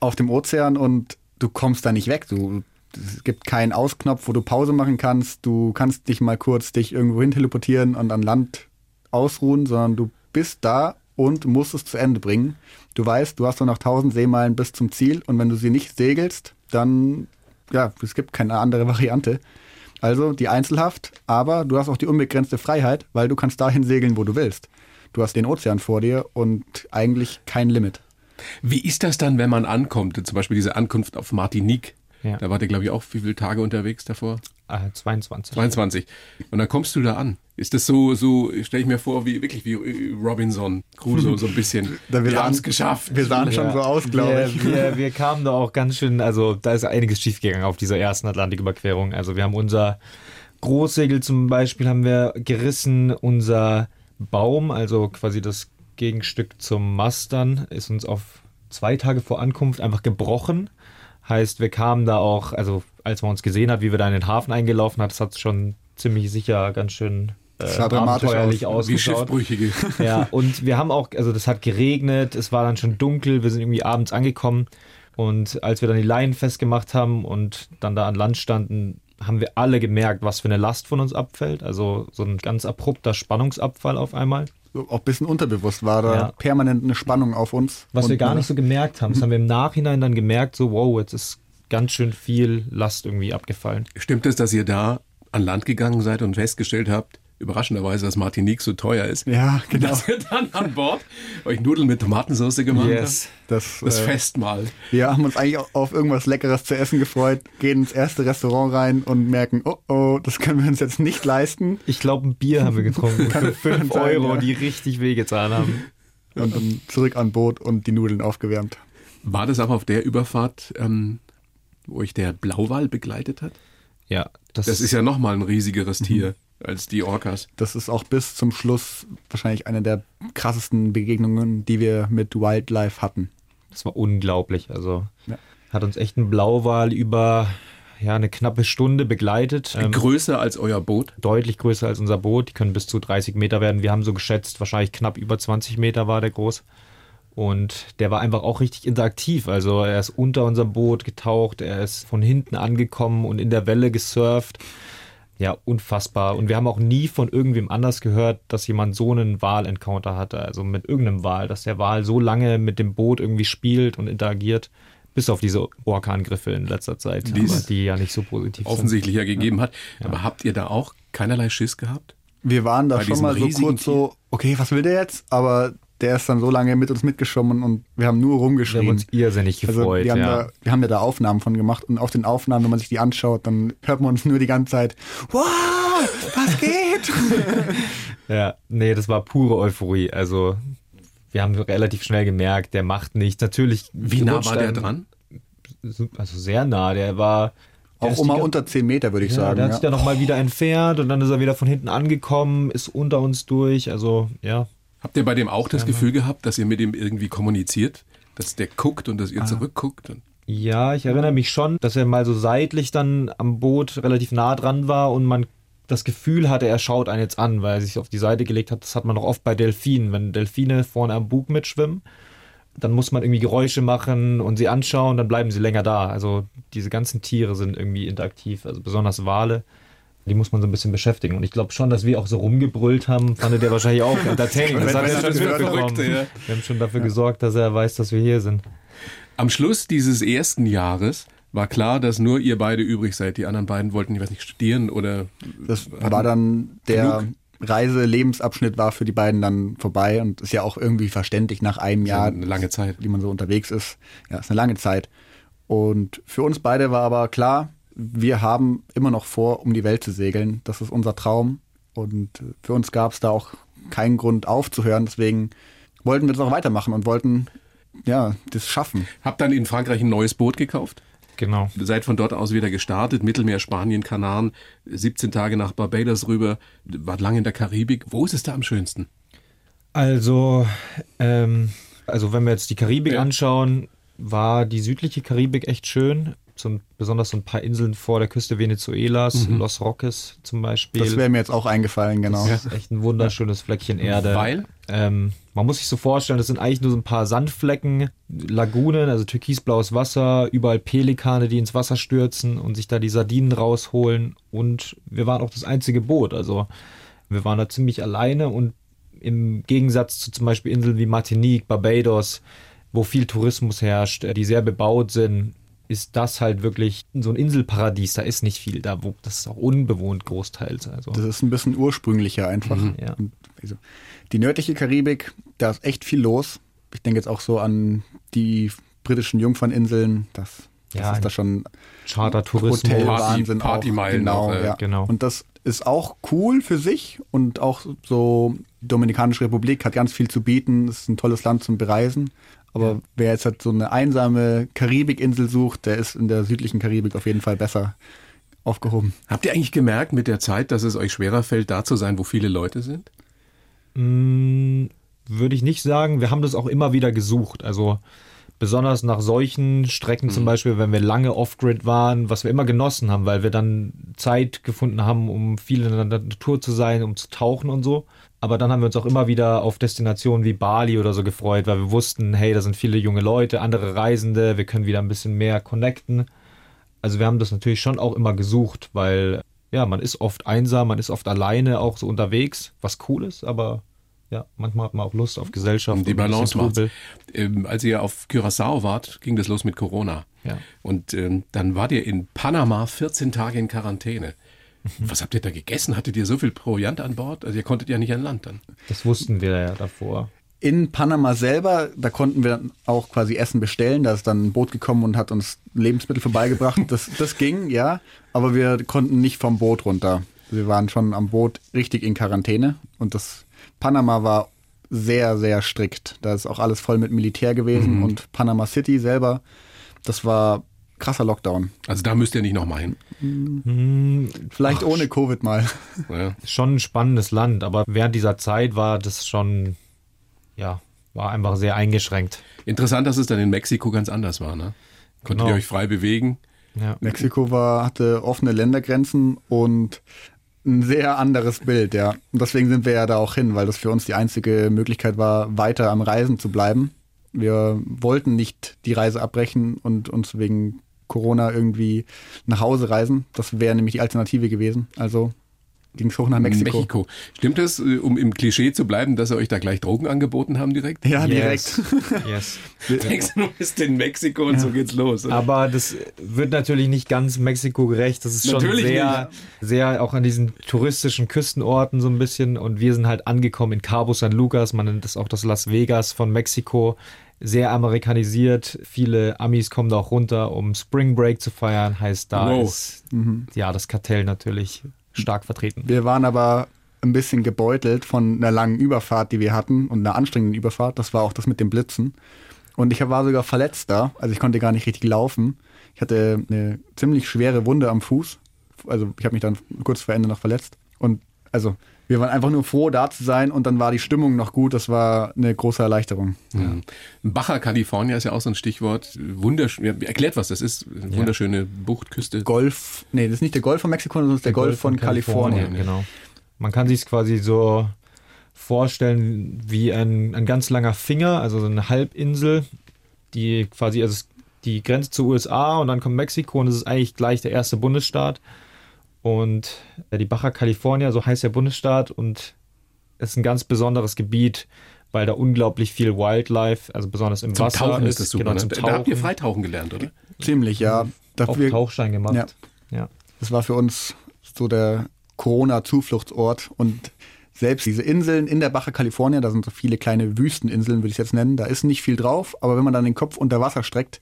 auf dem Ozean und du kommst da nicht weg. Du es gibt keinen Ausknopf, wo du Pause machen kannst. Du kannst dich mal kurz dich irgendwo hin teleportieren und an Land ausruhen, sondern du bist da und musst es zu Ende bringen. Du weißt, du hast nur noch 1000 Seemeilen bis zum Ziel und wenn du sie nicht segelst, dann, ja, es gibt keine andere Variante. Also die Einzelhaft, aber du hast auch die unbegrenzte Freiheit, weil du kannst dahin segeln, wo du willst. Du hast den Ozean vor dir und eigentlich kein Limit. Wie ist das dann, wenn man ankommt? Zum Beispiel diese Ankunft auf Martinique. Ja. Da war der, glaube ich, auch wie viele Tage unterwegs davor? Äh, 22. 22. Und dann kommst du da an. Ist das so, so stelle ich mir vor, wie wirklich wie Robinson Crusoe so ein bisschen. wir, wir haben es geschafft. Wir sahen ja, schon so aus, glaube ich. Wir, wir, kamen da auch ganz schön, also da ist einiges schiefgegangen auf dieser ersten Atlantiküberquerung. Also wir haben unser Großsegel zum Beispiel haben wir gerissen, unser Baum, also quasi das Gegenstück zum Mast dann, ist uns auf zwei Tage vor Ankunft einfach gebrochen. Heißt, wir kamen da auch, also als man uns gesehen hat, wie wir da in den Hafen eingelaufen hat, das hat schon ziemlich sicher ganz schön äh, abenteuerlich aus, Wie Schiffbrüchige. Ja, und wir haben auch, also das hat geregnet, es war dann schon dunkel, wir sind irgendwie abends angekommen und als wir dann die Leinen festgemacht haben und dann da an Land standen, haben wir alle gemerkt, was für eine Last von uns abfällt. Also so ein ganz abrupter Spannungsabfall auf einmal auch ein bisschen unterbewusst war da ja. permanent eine Spannung auf uns. Was wir gar nicht so gemerkt haben. Das haben wir im Nachhinein dann gemerkt, so wow, jetzt ist ganz schön viel Last irgendwie abgefallen. Stimmt es, dass ihr da an Land gegangen seid und festgestellt habt, überraschenderweise, dass Martinique so teuer ist. Ja, genau. Dass ihr dann an Bord euch Nudeln mit Tomatensauce gemacht Yes. Das, habt. Das äh, Festmahl. Wir haben uns eigentlich auf irgendwas Leckeres zu essen gefreut, gehen ins erste Restaurant rein und merken, oh oh, das können wir uns jetzt nicht leisten. Ich glaube, ein Bier haben wir getrunken für 5 sein, Euro, ja. die richtig wehgetan haben. Und dann zurück an Boot und die Nudeln aufgewärmt. War das auch auf der Überfahrt, ähm, wo euch der Blauwal begleitet hat? Ja, das, Das ist ja nochmal ein riesigeres Tier als die Orcas. Das ist auch bis zum Schluss wahrscheinlich eine der krassesten Begegnungen, die wir mit Wildlife hatten. Das war unglaublich. Also Ja. hat uns echt ein Blauwal über ja, eine knappe Stunde begleitet. Ähm, Größer als euer Boot. deutlich größer als unser Boot. Die können bis zu 30 Meter werden. Wir haben so geschätzt, wahrscheinlich knapp über 20 Meter war der groß. Und der war einfach auch richtig interaktiv. Also er ist unter unserem Boot getaucht, er ist von hinten angekommen und in der Welle gesurft. Ja, unfassbar. Und wir haben auch nie von irgendwem anders gehört, dass jemand so einen Wal-Encounter hatte. Also mit irgendeinem Wal, dass der Wal so lange mit dem Boot irgendwie spielt und interagiert. Bis auf diese Orkangriffe in letzter Zeit, Die aber es die ja nicht so positiv sind. Offensichtlich ja gegeben hat. Aber habt ihr da auch keinerlei Schiss gehabt? Wir waren da Bei schon mal so kurz so, okay, was will der jetzt? Aber der ist dann so lange mit uns mitgeschwommen und wir haben nur Wir haben rumgeschrien. uns irrsinnig Also gefreut. wir, haben ja. da, wir haben ja da Aufnahmen von gemacht und auf den Aufnahmen, wenn man sich die anschaut, dann hört man uns nur die ganze Zeit, wow, was geht? Ja, nee, das war pure Euphorie. Also, wir haben relativ schnell gemerkt, der macht nichts. Natürlich. Wie nah war der dran? Also sehr nah. Der war. der Auch immer unter 10 Meter, würde ich ja, sagen. Der hat Ja. sich dann nochmal wieder entfernt und dann ist er wieder von hinten angekommen, ist unter uns durch. Also, ja. Habt ihr bei dem auch das Gefühl gehabt, dass ihr mit ihm irgendwie kommuniziert? Dass der guckt und dass ihr zurückguckt? Und Ja, ich erinnere mich schon, dass er mal so seitlich dann am Boot relativ nah dran war und man das Gefühl hatte, er schaut einen jetzt an, weil er sich auf die Seite gelegt hat. Das hat man auch oft bei Delfinen. Wenn Delfine vorne am Bug mitschwimmen, dann muss man irgendwie Geräusche machen und sie anschauen, dann bleiben sie länger da. Also diese ganzen Tiere sind irgendwie interaktiv, also besonders Wale. Die muss man so ein bisschen beschäftigen. Und ich glaube schon, dass wir auch so rumgebrüllt haben, fandet er wahrscheinlich auch entertaining. Das hat er schon mitbekommen. Verrückte, ja. Wir haben schon dafür gesorgt, dass er weiß, dass wir hier sind. Am Schluss dieses ersten Jahres war klar, dass nur ihr beide übrig seid. Die anderen beiden wollten, ich weiß nicht, studieren oder Das war dann der Reise-Lebensabschnitt war für die beiden dann vorbei und ist ja auch irgendwie verständlich nach einem Jahr, eine lange Zeit. wie man so unterwegs ist. Ja, ist eine lange Zeit. Und für uns beide war aber klar, wir haben immer noch vor, um die Welt zu segeln. Das ist unser Traum. Und für uns gab es da auch keinen Grund aufzuhören. Deswegen wollten wir das auch weitermachen und wollten ja das schaffen. Habt dann in Frankreich ein neues Boot gekauft? Genau. Seid von dort aus wieder gestartet, Mittelmeer, Spanien, Kanaren, 17 Tage nach Barbados rüber, wart lange in der Karibik. Wo ist es da am schönsten? Also, ähm, also wenn wir jetzt die Karibik Ja. anschauen, war die südliche Karibik echt schön. So ein, besonders so ein paar Inseln vor der Küste Venezuelas, Los Roques zum Beispiel. Das wäre mir jetzt auch eingefallen, genau. Das ist echt ein wunderschönes Fleckchen Erde. Weil? Ähm, man muss sich so vorstellen, das sind eigentlich nur so ein paar Sandflecken, Lagunen, also türkisblaues Wasser, überall Pelikane, die ins Wasser stürzen und sich da die Sardinen rausholen. Und wir waren auch das einzige Boot. Also wir waren da ziemlich alleine und im Gegensatz zu zum Beispiel Inseln wie Martinique, Barbados, wo viel Tourismus herrscht, die sehr bebaut sind, ist das halt wirklich so ein Inselparadies. Da ist nicht viel da, wo das ist auch unbewohnt großteils. Also Das ist ein bisschen ursprünglicher einfach. ja. Und also die nördliche Karibik, da ist echt viel los. Ich denke jetzt auch so an die britischen Jungferninseln. Das, das Ja, ist da schon Chartertourismus. Hotelwahnsinn auch. Partymeilen Genau, äh, ja. genau. Und das ist auch cool für sich und auch so Dominikanische Republik hat ganz viel zu bieten. Es ist ein tolles Land zum Bereisen. Aber wer jetzt halt so eine einsame Karibikinsel sucht, der ist in der südlichen Karibik auf jeden Fall besser aufgehoben. Habt ihr eigentlich gemerkt mit der Zeit, dass es euch schwerer fällt, da zu sein, wo viele Leute sind? Mm, Würde ich nicht sagen. Wir haben das auch immer wieder gesucht. Also besonders nach solchen Strecken zum Beispiel, wenn wir lange Off-Grid waren, was wir immer genossen haben, weil wir dann Zeit gefunden haben, um viel in der Natur zu sein, um zu tauchen und so. Aber dann haben wir uns auch immer wieder auf Destinationen wie Bali oder so gefreut, weil wir wussten, hey, da sind viele junge Leute, andere Reisende, wir können wieder ein bisschen mehr connecten. Also wir haben das natürlich schon auch immer gesucht, weil ja, man ist oft einsam, man ist oft alleine auch so unterwegs, was cool ist, aber ja, manchmal hat man auch Lust auf Gesellschaft. Und die Balance macht. Ähm, als ihr auf Curaçao wart, ging das los mit Corona. Ja. Und ähm, dann wart ihr in Panama 14 Tage in Quarantäne. Was habt ihr da gegessen? Hattet ihr so viel Proviant an Bord? Also ihr konntet ja nicht an Land dann. Das wussten wir ja davor. In Panama selber, da konnten wir dann auch quasi Essen bestellen. Da ist dann ein Boot gekommen und hat uns Lebensmittel vorbeigebracht. Das, das ging, ja. Aber wir konnten nicht vom Boot runter. Wir waren schon am Boot richtig in Quarantäne. Und das Panama war sehr, sehr strikt. Da ist auch alles voll mit Militär gewesen. Und Panama City selber, das war krasser Lockdown. Also da müsst ihr nicht nochmal hin. Vielleicht ohne Covid mal. Ja. Schon ein spannendes Land, aber während dieser Zeit war das schon, ja, war einfach sehr eingeschränkt. Interessant, dass es dann in Mexiko ganz anders war, ne? Konntet Genau. ihr euch frei bewegen? Ja. Mexiko war, hatte offene Ländergrenzen und ein sehr anderes Bild, ja. Und deswegen sind wir ja da auch hin, weil das für uns die einzige Möglichkeit war, weiter am Reisen zu bleiben. Wir wollten nicht die Reise abbrechen und uns wegen Corona irgendwie nach Hause reisen. Das wäre nämlich die Alternative gewesen. Also ging es hoch nach Mexiko. Stimmt es, äh, um im Klischee zu bleiben, dass sie euch da gleich Drogen angeboten haben direkt? Ja, Yes. direkt. yes. Denkst du, du bist in Mexiko und so geht's los. oder? Aber das wird natürlich nicht ganz Mexiko gerecht. Das ist schon Natürlich sehr, sehr auch an diesen touristischen Küstenorten so ein bisschen. Und wir sind halt angekommen in Cabo San Lucas. Man nennt das auch das Las Vegas von Mexiko. Sehr amerikanisiert. Viele Amis kommen da auch runter, um Spring Break zu feiern. Heißt, da Wow. ist ja das Kartell natürlich stark vertreten. Wir waren aber ein bisschen gebeutelt von einer langen Überfahrt, die wir hatten und einer anstrengenden Überfahrt. Das war auch das mit dem Blitzen. Und ich war sogar verletzt da, also ich konnte gar nicht richtig laufen. Ich hatte eine ziemlich schwere Wunde am Fuß. Also ich habe mich dann kurz vor Ende noch verletzt. Und also wir waren einfach nur froh, da zu sein und dann war die Stimmung noch gut. Das war eine große Erleichterung. Ja. Baja California ist ja auch so ein Stichwort. Wunderschön. Ja, erklärt, was das ist. Eine Wunderschöne Buchtküste. Golf, nee, das ist nicht der Golf von Mexiko, sondern das ist der, Golf von, Kalifornien. Genau. Man kann sich es quasi so vorstellen wie ein, ein ganz langer Finger, also so eine Halbinsel, die quasi, also die grenzt zu USA und dann kommt Mexiko und es ist eigentlich gleich der erste Bundesstaat. Und äh, die Baja California, so heißt der Bundesstaat, und es ist ein ganz besonderes Gebiet, weil da unglaublich viel Wildlife, also besonders im Zum Wasser Tauchen ist das super. Genau, ne? zum Da habt ihr Tauchen. Freitauchen gelernt, oder? Ziemlich, ja. Auch Dafür, Tauchschein gemacht. Ja. ja. Das war für uns so der Corona-Zufluchtsort. Und selbst diese Inseln in der Baja California, da sind so viele kleine Wüsteninseln, würde ich es jetzt nennen, da ist nicht viel drauf. Aber wenn man dann den Kopf unter Wasser streckt,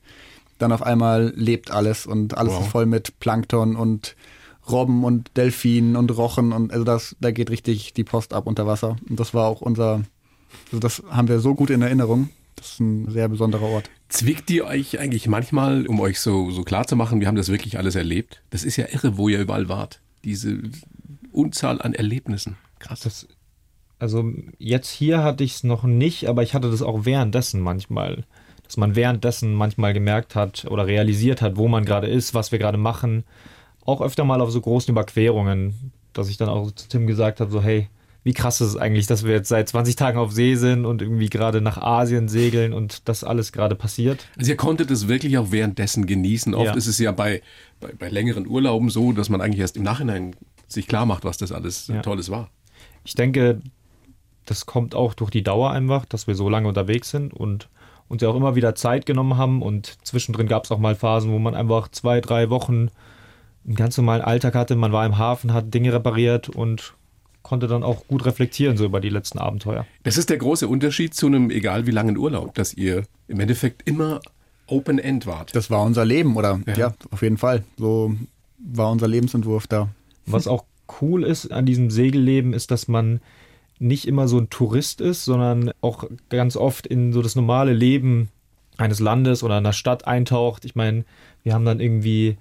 dann auf einmal lebt alles und alles Wow. ist voll mit Plankton und Robben und Delfinen und Rochen und also das, da geht richtig die Post ab unter Wasser. Und das war auch unser, also das haben wir so gut in Erinnerung. Das ist ein sehr besonderer Ort. Zwickt ihr euch eigentlich manchmal, um euch so, so klar zu machen, wir haben das wirklich alles erlebt? Das ist ja irre, wo ihr überall wart. Diese Unzahl an Erlebnissen. Krass. Das, also jetzt hier hatte ich es noch nicht, aber ich hatte das auch währenddessen manchmal. Dass man währenddessen manchmal gemerkt hat oder realisiert hat, wo man gerade ist, was wir gerade machen. Auch öfter mal auf so großen Überquerungen, dass ich dann auch zu Tim gesagt habe, so hey, wie krass ist es eigentlich, dass wir jetzt seit 20 Tagen auf See sind und irgendwie gerade nach Asien segeln und das alles gerade passiert. Also ihr konntet es wirklich auch währenddessen genießen. Oft Ja. ist es ja bei, bei, bei längeren Urlauben so, dass man eigentlich erst im Nachhinein sich klar macht, was das alles Ja. Tolles war. Ich denke, das kommt auch durch die Dauer einfach, dass wir so lange unterwegs sind und uns ja auch immer wieder Zeit genommen haben und zwischendrin gab es auch mal Phasen, wo man einfach zwei, drei Wochen einen ganz normalen Alltag hatte. Man war im Hafen, hat Dinge repariert und konnte dann auch gut reflektieren so über die letzten Abenteuer. Das ist der große Unterschied zu einem egal wie langen Urlaub, dass ihr im Endeffekt immer Open End wart. Das war unser Leben, oder? Ja. ja auf jeden Fall. So war unser Lebensentwurf da. Was auch cool ist an diesem Segelleben, ist, dass man nicht immer so ein Tourist ist, sondern auch ganz oft in so das normale Leben eines Landes oder einer Stadt eintaucht. Ich meine, wir haben dann irgendwie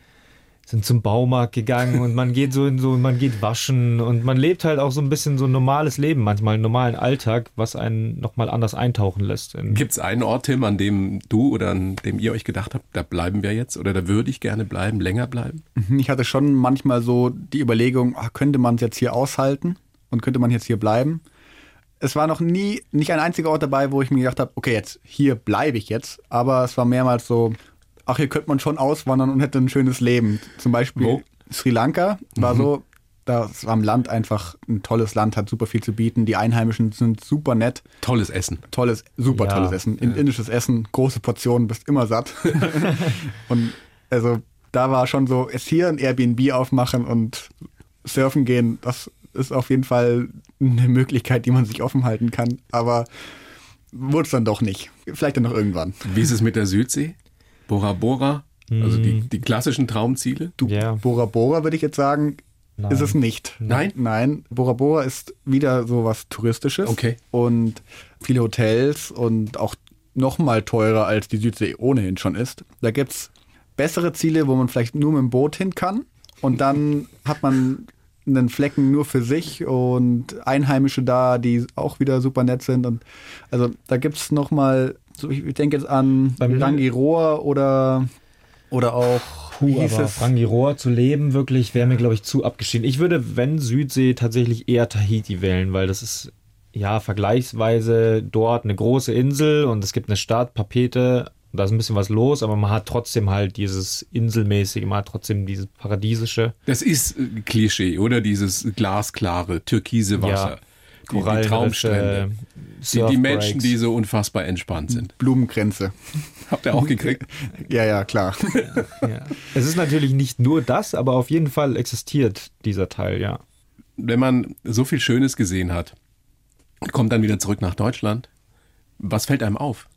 sind zum Baumarkt gegangen und man geht so in so, man geht waschen und man lebt halt auch so ein bisschen so ein normales Leben, manchmal einen normalen Alltag, was einen nochmal anders eintauchen lässt. In, Gibt es einen Ort, Tim, an dem du oder an dem ihr euch gedacht habt, da bleiben wir jetzt oder da würde ich gerne bleiben, länger bleiben? Ich hatte schon manchmal so die Überlegung, ah, könnte man es jetzt hier aushalten und könnte man jetzt hier bleiben? Es war noch nie, nicht ein einziger Ort dabei, wo ich mir gedacht habe, okay, jetzt hier bleibe ich jetzt. Aber es war mehrmals so, ach, hier könnte man schon auswandern und hätte ein schönes Leben. Zum Beispiel Wo? Sri Lanka war so, das war am Land einfach ein tolles Land, hat super viel zu bieten. Die Einheimischen sind super nett. Tolles Essen. Tolles, super Ja, tolles Essen. In, Indisches Essen, große Portionen, bist immer satt. und also da war schon so, jetzt hier ein Airbnb aufmachen und surfen gehen, das ist auf jeden Fall eine Möglichkeit, die man sich offen halten kann. Aber wurde es dann doch nicht. Vielleicht dann noch irgendwann. Wie ist es mit der Südsee? Bora Bora? Also die, die klassischen Traumziele? Du, Ja. Bora Bora würde ich jetzt sagen, Nein. ist es nicht. Nein? Nein, Bora Bora ist wieder so was Touristisches. Okay. Und viele Hotels und auch noch mal teurer als die Südsee ohnehin schon ist. Da gibt's bessere Ziele, wo man vielleicht nur mit dem Boot hin kann. Und dann hat man einen Flecken nur für sich und Einheimische da, die auch wieder super nett sind. Und also da gibt's noch mal, so ich, denke jetzt an Beim- Rangiroa oder, oder auch, Puh, hieß aber? Rangiroa zu leben, wirklich, wäre mir, glaube ich, zu abgeschieden. Ich würde, wenn Südsee, tatsächlich eher Tahiti wählen, weil das ist ja vergleichsweise dort eine große Insel und es gibt eine Stadt, Papete, da ist ein bisschen was los, aber man hat trotzdem halt dieses Inselmäßige, man hat trotzdem dieses Paradiesische. Das ist äh, Klischee, oder? Dieses glasklare, türkise Wasser. Die, die Traumstrände. Die, die Menschen, die so unfassbar entspannt sind. Blumenkränze. Habt ihr auch gekriegt? Ja, ja, klar. Ja. Es ist natürlich nicht nur das, aber auf jeden Fall existiert dieser Teil, ja. Wenn man so viel Schönes gesehen hat und kommt dann wieder zurück nach Deutschland, was fällt einem auf?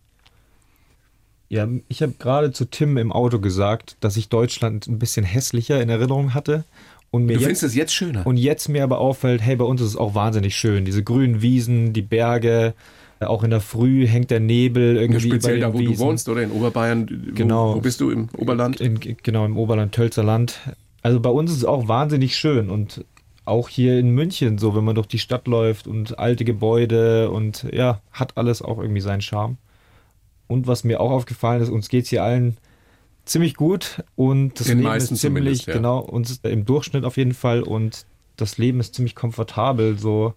Ja, ich habe gerade zu Tim im Auto gesagt, dass ich Deutschland ein bisschen hässlicher in Erinnerung hatte. Und mir Du jetzt, findest es jetzt schöner. und jetzt mir aber auffällt, hey, bei uns ist es auch wahnsinnig schön. Diese grünen Wiesen, die Berge, äh, auch in der Früh hängt der Nebel irgendwie Speziell bei da, wo du Wiesen. wohnst, oder in Oberbayern. Wo, Genau. Wo bist du? Im Oberland? In, genau, im Oberland, Tölzer Land. Also bei uns ist es auch wahnsinnig schön und auch hier in München, so wenn man durch die Stadt läuft und alte Gebäude und ja, hat alles auch irgendwie seinen Charme. Und was mir auch aufgefallen ist, uns geht's hier allen ziemlich gut und das Den Leben ist ziemlich, ja. genau, uns im Durchschnitt auf jeden Fall und das Leben ist ziemlich komfortabel, so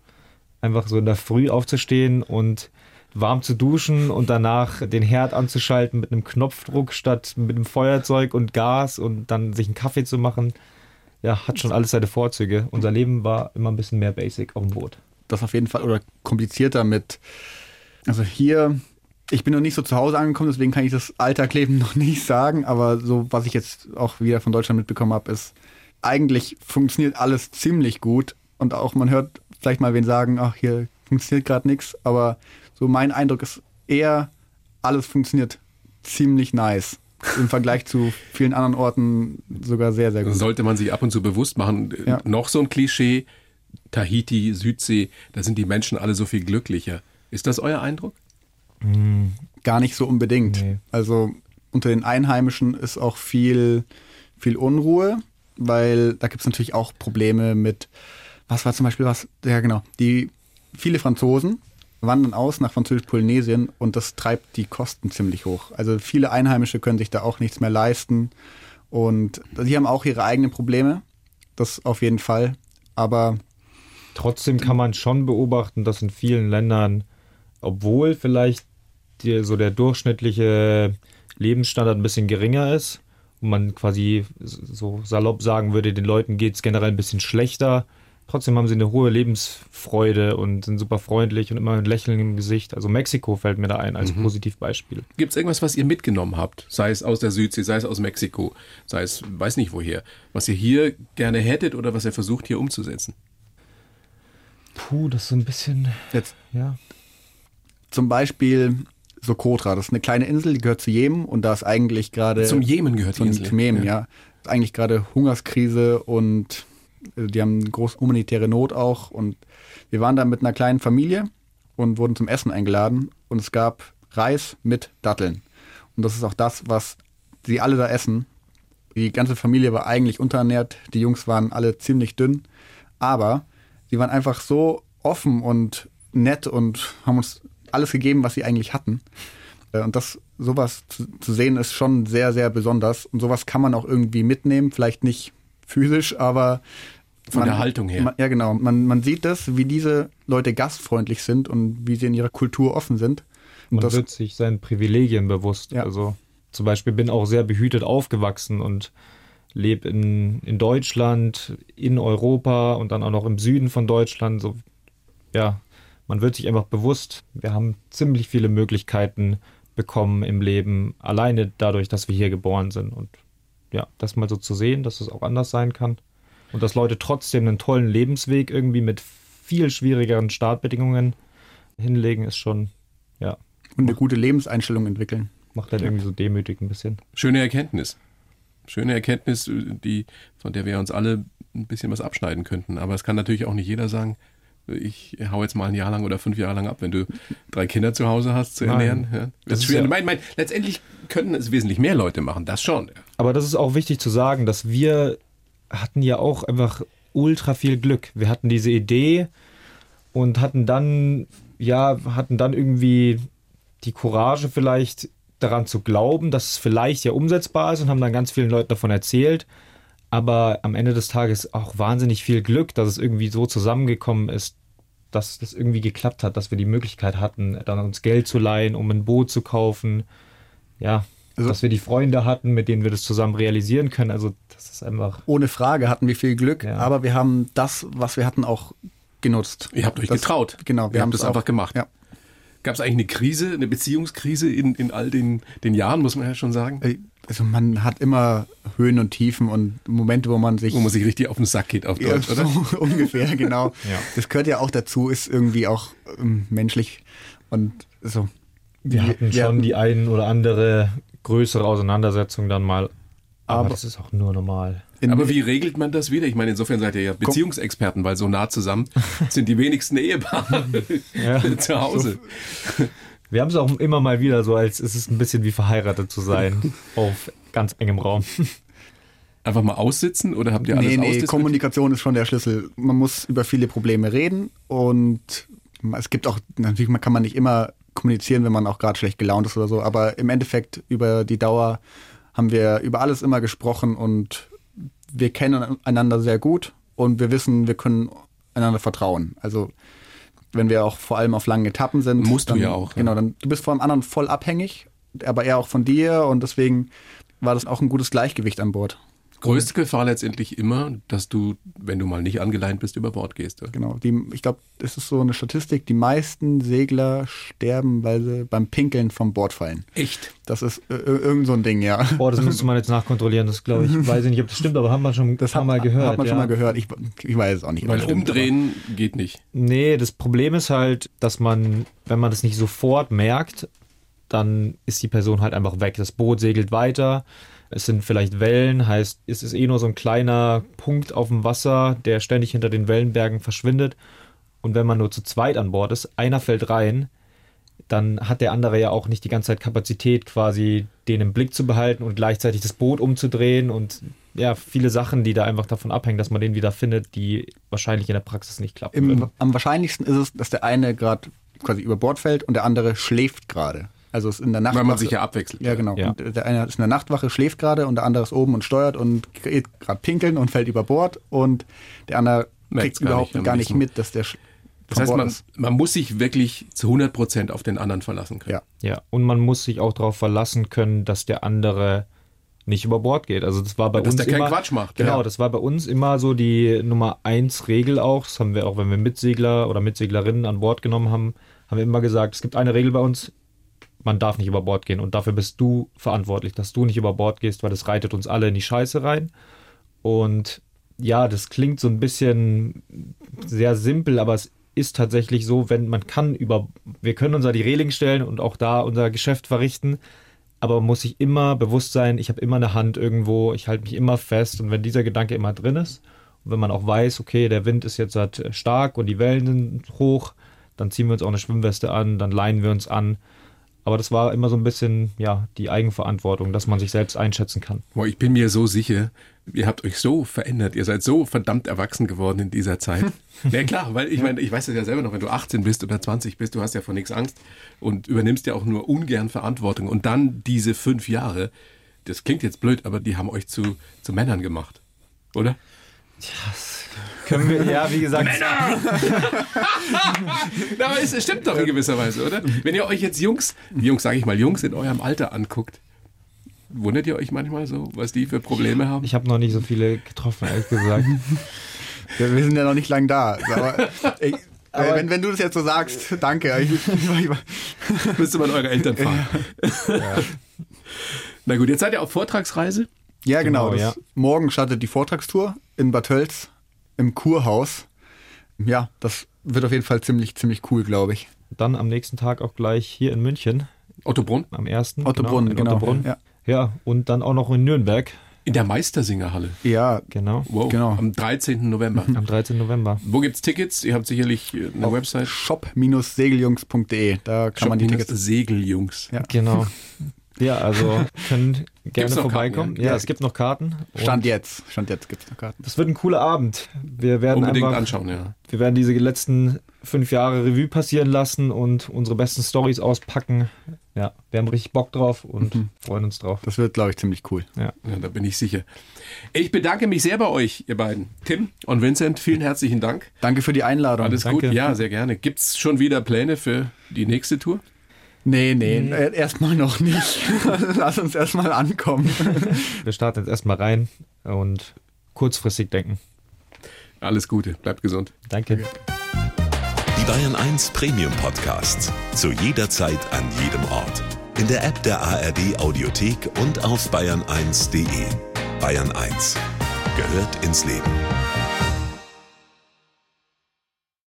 einfach so in der Früh aufzustehen und warm zu duschen und danach den Herd anzuschalten mit einem Knopfdruck statt mit einem Feuerzeug und Gas und dann sich einen Kaffee zu machen. Ja, hat schon alles seine Vorzüge. Unser Leben war immer ein bisschen mehr basic auf dem Boot. das auf jeden Fall oder komplizierter mit. Also hier, ich bin noch nicht so zu Hause angekommen, deswegen kann ich das Alltagleben noch nicht sagen, aber so, was ich jetzt auch wieder von Deutschland mitbekommen habe, ist, eigentlich funktioniert alles ziemlich gut und auch man hört vielleicht mal wen sagen, ach, hier funktioniert gerade nichts, aber so mein Eindruck ist eher, alles funktioniert ziemlich nice. Im Vergleich zu vielen anderen Orten sogar sehr, sehr gut. Sollte man sich ab und zu bewusst machen. Ja. Noch so ein Klischee, Tahiti, Südsee, da sind die Menschen alle so viel glücklicher. Ist das euer Eindruck? Gar nicht so unbedingt. Nee. Also unter den Einheimischen ist auch viel, viel Unruhe, weil da gibt es natürlich auch Probleme mit, was war zum Beispiel was, ja genau, die viele Franzosen wandern aus nach Französisch-Polynesien und das treibt die Kosten ziemlich hoch. Also viele Einheimische können sich da auch nichts mehr leisten und die haben auch ihre eigenen Probleme, das auf jeden Fall. Aber Trotzdem kann man schon beobachten, dass in vielen Ländern, obwohl vielleicht die, so der durchschnittliche Lebensstandard ein bisschen geringer ist und man quasi so salopp sagen würde, den Leuten geht es generell ein bisschen schlechter, trotzdem haben sie eine hohe Lebensfreude und sind super freundlich und immer ein Lächeln im Gesicht. Also Mexiko fällt mir da ein als Positivbeispiel. Gibt es irgendwas, was ihr mitgenommen habt? Sei es aus der Südsee, sei es aus Mexiko, sei es weiß nicht woher, was ihr hier gerne hättet oder was ihr versucht hier umzusetzen? Puh, das ist so ein bisschen, jetzt ja. Zum Beispiel Socotra, das ist eine kleine Insel, die gehört zu Jemen und da ist eigentlich gerade Zum Jemen gehört die zum, Insel. zum Jemen, ja. Ist eigentlich gerade Hungerskrise und äh, die haben eine große humanitäre Not auch und wir waren da mit einer kleinen Familie und wurden zum Essen eingeladen und es gab Reis mit Datteln und das ist auch das, was sie alle da essen. Die ganze Familie war eigentlich unterernährt, die Jungs waren alle ziemlich dünn, aber sie waren einfach so offen und nett und haben uns alles gegeben, was sie eigentlich hatten. Äh, Und das, sowas zu, zu sehen, ist schon sehr, sehr besonders. Und sowas kann man auch irgendwie mitnehmen, vielleicht nicht physisch, aber Von der Haltung her. Man, ja, genau. Man, man sieht das, wie diese Leute gastfreundlich sind und wie sie in ihrer Kultur offen sind. Und Man das, wird sich seinen Privilegien bewusst. Ja. Also zum Beispiel bin auch sehr behütet aufgewachsen und lebe in, in Deutschland, in Europa und dann auch noch im Süden von Deutschland. So, ja, man wird sich einfach bewusst, wir haben ziemlich viele Möglichkeiten bekommen im Leben, alleine dadurch, dass wir hier geboren sind. Und ja, das mal so zu sehen, dass es auch anders sein kann, Und dass Leute trotzdem einen tollen Lebensweg irgendwie mit viel schwierigeren Startbedingungen hinlegen, ist schon, ja. Und eine gute Lebenseinstellung entwickeln. Macht dann irgendwie so demütig ein bisschen. Schöne Erkenntnis. Schöne Erkenntnis, die, von der wir uns alle ein bisschen was abschneiden könnten. Aber es kann natürlich auch nicht jeder sagen, ich hau jetzt mal ein Jahr lang oder fünf Jahre lang ab, wenn du drei Kinder zu Hause hast zu ernähren. Ja. Das, ist. Ja mein, mein, letztendlich können es wesentlich mehr Leute machen, das schon. Aber das ist auch wichtig zu sagen, dass wir hatten ja auch einfach ultra viel Glück. Wir hatten diese Idee und hatten dann, ja, hatten dann irgendwie die Courage vielleicht daran zu glauben, dass es vielleicht ja umsetzbar ist und haben dann ganz vielen Leuten davon erzählt. Aber am Ende des Tages auch wahnsinnig viel Glück, dass es irgendwie so zusammengekommen ist, dass das irgendwie geklappt hat, dass wir die Möglichkeit hatten, dann uns Geld zu leihen, um ein Boot zu kaufen. Ja, also, dass wir die Freunde hatten, mit denen wir das zusammen realisieren können. Also das ist einfach. Ohne Frage hatten wir viel Glück, ja. aber wir haben das, was wir hatten, auch genutzt. Ihr habt euch das, getraut. Genau, wir haben das einfach gemacht. Ja. Gab es eigentlich eine Krise, eine Beziehungskrise in, in all den, den Jahren, muss man ja schon sagen? Äh, also man hat immer Höhen und Tiefen und Momente, wo man sich... Wo man sich richtig auf den Sack geht auf Deutsch, ja, so oder? ungefähr, genau. ja. Das gehört ja auch dazu, ist irgendwie auch ähm, menschlich und so. Wir hatten ja. schon die ein oder andere größere Auseinandersetzung dann mal, aber, aber das ist auch nur normal. Aber wie regelt man das wieder? Ich meine, insofern seid ihr ja Beziehungsexperten, weil so nah zusammen sind die wenigsten Ehepaare zu Hause. So. Wir haben es auch immer mal wieder so, als es ist ein bisschen wie verheiratet zu sein, auf ganz engem Raum. Einfach mal aussitzen oder habt ihr alles Nee, nee, Kommunikation ist schon der Schlüssel. Man muss über viele Probleme reden und es gibt auch, natürlich kann man nicht immer kommunizieren, wenn man auch gerade schlecht gelaunt ist oder so, aber im Endeffekt über die Dauer haben wir über alles immer gesprochen und wir kennen einander sehr gut und wir wissen, wir können einander vertrauen. Also wenn wir auch vor allem auf langen Etappen sind. Musst dann, du ja auch. Genau, dann du bist vom anderen voll abhängig, aber er auch von dir und deswegen war das auch ein gutes Gleichgewicht an Bord. Größte Gefahr letztendlich immer, dass du, wenn du mal nicht angeleint bist, über Bord gehst. Oder? Genau. Die, ich glaube, das ist so eine Statistik. Die meisten Segler sterben, weil sie beim Pinkeln vom Bord fallen. Echt? Das ist äh, irgend so ein Ding, ja. Boah, das müsste man jetzt nachkontrollieren. Das glaube ich, weiß ich nicht, ob das stimmt, aber haben wir schon das paar Mal gehört. Hat man ja. schon mal gehört. Ich, ich weiß es auch nicht. Weil umdrehen aber. geht nicht. Nee, das Problem ist halt, dass man, wenn man das nicht sofort merkt, dann ist die Person halt einfach weg. Das Boot segelt weiter es sind vielleicht Wellen, heißt, es ist eh nur so ein kleiner Punkt auf dem Wasser, der ständig hinter den Wellenbergen verschwindet. Und wenn man nur zu zweit an Bord ist, einer fällt rein, dann hat der andere ja auch nicht die ganze Zeit Kapazität, quasi den im Blick zu behalten und gleichzeitig das Boot umzudrehen und ja, viele Sachen, die da einfach davon abhängen, dass man den wieder findet, die wahrscheinlich in der Praxis nicht klappen. Im, am wahrscheinlichsten ist es, dass der eine gerade quasi über Bord fällt und der andere schläft gerade. Also ist in der Nachtwache. Weil man sich ja abwechselt. Ja, genau. Ja. der eine ist in der Nachtwache, schläft gerade und der andere ist oben und steuert und geht gerade pinkeln und fällt über Bord und der andere kriegt überhaupt nicht, gar nicht mit, dass der das heißt, man, man, muss sich wirklich zu 100 Prozent auf den anderen verlassen können. Ja. ja, und man muss sich auch darauf verlassen können, dass der andere nicht über Bord geht. Also das war bei dass uns der immer, keinen Quatsch macht. Genau, ja. das war bei uns immer so die Nummer eins Regel auch. Das haben wir auch, wenn wir Mitsegler oder Mitseglerinnen an Bord genommen haben, haben wir immer gesagt, es gibt eine Regel bei uns, man darf nicht über Bord gehen. Und dafür bist du verantwortlich, dass du nicht über Bord gehst, weil das reitet uns alle in die Scheiße rein. Und ja, das klingt so ein bisschen sehr simpel, aber es ist tatsächlich so, wenn man kann über, wir können uns an die Reling stellen und auch da unser Geschäft verrichten, aber muss sich immer bewusst sein, ich habe immer eine Hand irgendwo, ich halte mich immer fest und wenn dieser Gedanke immer drin ist und wenn man auch weiß, okay, der Wind ist jetzt halt stark und die Wellen sind hoch, dann ziehen wir uns auch eine Schwimmweste an, dann leihen wir uns an aber das war immer so ein bisschen, ja, die Eigenverantwortung, dass man sich selbst einschätzen kann. Boah, ich bin mir so sicher, ihr habt euch so verändert, ihr seid so verdammt erwachsen geworden in dieser Zeit. ja klar, weil ich meine, ich weiß das ja selber noch, wenn du 18 bist oder 20 bist, du hast ja vor nichts Angst und übernimmst ja auch nur ungern Verantwortung. Und dann diese fünf Jahre, das klingt jetzt blöd, aber die haben euch zu, zu Männern gemacht, oder? Ja, können wir, ja, wie gesagt. Männer! aber es stimmt doch in gewisser Weise, oder? Wenn ihr euch jetzt Jungs, Jungs, sage ich mal, Jungs in eurem Alter anguckt, wundert ihr euch manchmal so, was die für Probleme haben? Ich habe noch nicht so viele getroffen, ehrlich gesagt. ja, wir sind ja noch nicht lang da. Aber, ey, aber wenn, wenn, du das jetzt so sagst, danke. Müsste man eure Eltern fragen. Ja. Na gut, jetzt seid ihr auf Vortragsreise. Ja, genau. genau ja. Morgen startet die Vortragstour in Bad Tölz im Kurhaus. Ja, das wird auf jeden Fall ziemlich, ziemlich cool, glaube ich. Dann am nächsten Tag auch gleich hier in München, Otto Brunn am 1. Ottobrunn, in genau. Ottobrunn. Ja. ja, und dann auch noch in Nürnberg, in der Meistersingerhalle. Ja, genau, Wow, Genau. am 13. November. am 13. November. Wo gibt's Tickets? Ihr habt sicherlich äh, eine Website. shop-segeljungs.de. Da kann man die Shop- Tickets. Segeljungs. Ja. Genau. Ja, also können gerne vorbeikommen. Karten, ja? ja? es gibt noch Karten. Stand jetzt. Stand jetzt gibt es noch Karten. Das wird ein cooler Abend. Wir werden Unbedingt einfach, anschauen, ja. wir werden diese letzten fünf Jahre Revue passieren lassen und unsere besten Stories auspacken. Ja, wir haben richtig Bock drauf und Mhm. freuen uns drauf. Das wird, glaube ich, ziemlich cool. Ja, da bin ich sicher. Ich bedanke mich sehr bei euch, ihr beiden. Tim und Vincent, vielen herzlichen Dank. Danke für die Einladung. Alles Danke. gut? Ja, sehr gerne. Gibt's schon wieder Pläne für die nächste Tour? Nee, nee, äh, erstmal noch nicht. Lass uns erstmal ankommen. Wir starten jetzt erstmal rein und kurzfristig denken. Alles Gute, bleibt gesund. Danke. Die Bayern 1 Premium Podcasts. Zu jeder Zeit, an jedem Ort. In der App der ARD Audiothek und auf bayern1.de. Bayern 1 gehört ins Leben.